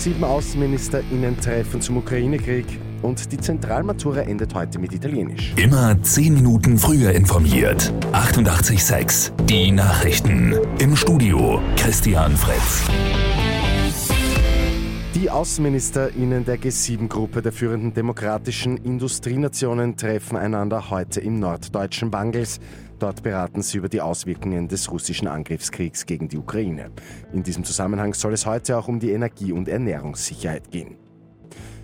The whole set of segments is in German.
G7-AußenministerInnen-Treffen zum Ukraine-Krieg und die Zentralmatura endet heute mit Italienisch. Immer 10 Minuten früher informiert. 88.6 Die Nachrichten. Im Studio Christian Fritz. Die AußenministerInnen der G7-Gruppe der führenden demokratischen Industrienationen treffen einander heute im norddeutschen Bangels. Dort beraten sie über die Auswirkungen des russischen Angriffskriegs gegen die Ukraine. In diesem Zusammenhang soll es heute auch um die Energie- und Ernährungssicherheit gehen.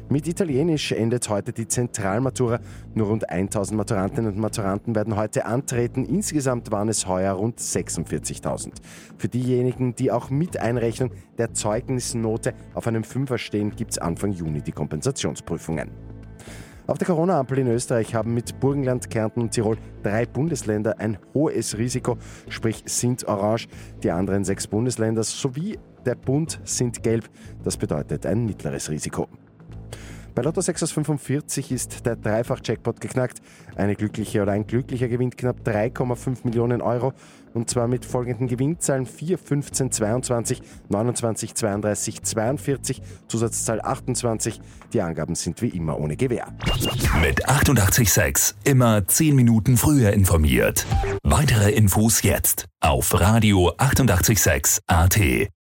Mit Italienisch endet heute die Zentralmatura. Nur rund 1000 Maturantinnen und Maturanten werden heute antreten. Insgesamt waren es heuer rund 46.000. Für diejenigen, die auch mit Einrechnung der Zeugnisnote auf einem Fünfer stehen, gibt es Anfang Juni die Kompensationsprüfungen. Auf der Corona-Ampel in Österreich haben mit Burgenland, Kärnten und Tirol drei Bundesländer ein hohes Risiko, sprich sind orange. Die anderen sechs Bundesländer sowie der Bund sind gelb. Das bedeutet ein mittleres Risiko. Bei Lotto 6 aus 45 ist der Dreifach-Jackpot geknackt. Eine glückliche oder ein glücklicher gewinnt knapp 3,5 Millionen Euro. Und zwar mit folgenden Gewinnzahlen 4, 15, 22, 29, 32, 42, Zusatzzahl 28. Die Angaben sind wie immer ohne Gewähr. Mit 886 immer 10 Minuten früher informiert. Weitere Infos jetzt auf Radio 886 AT.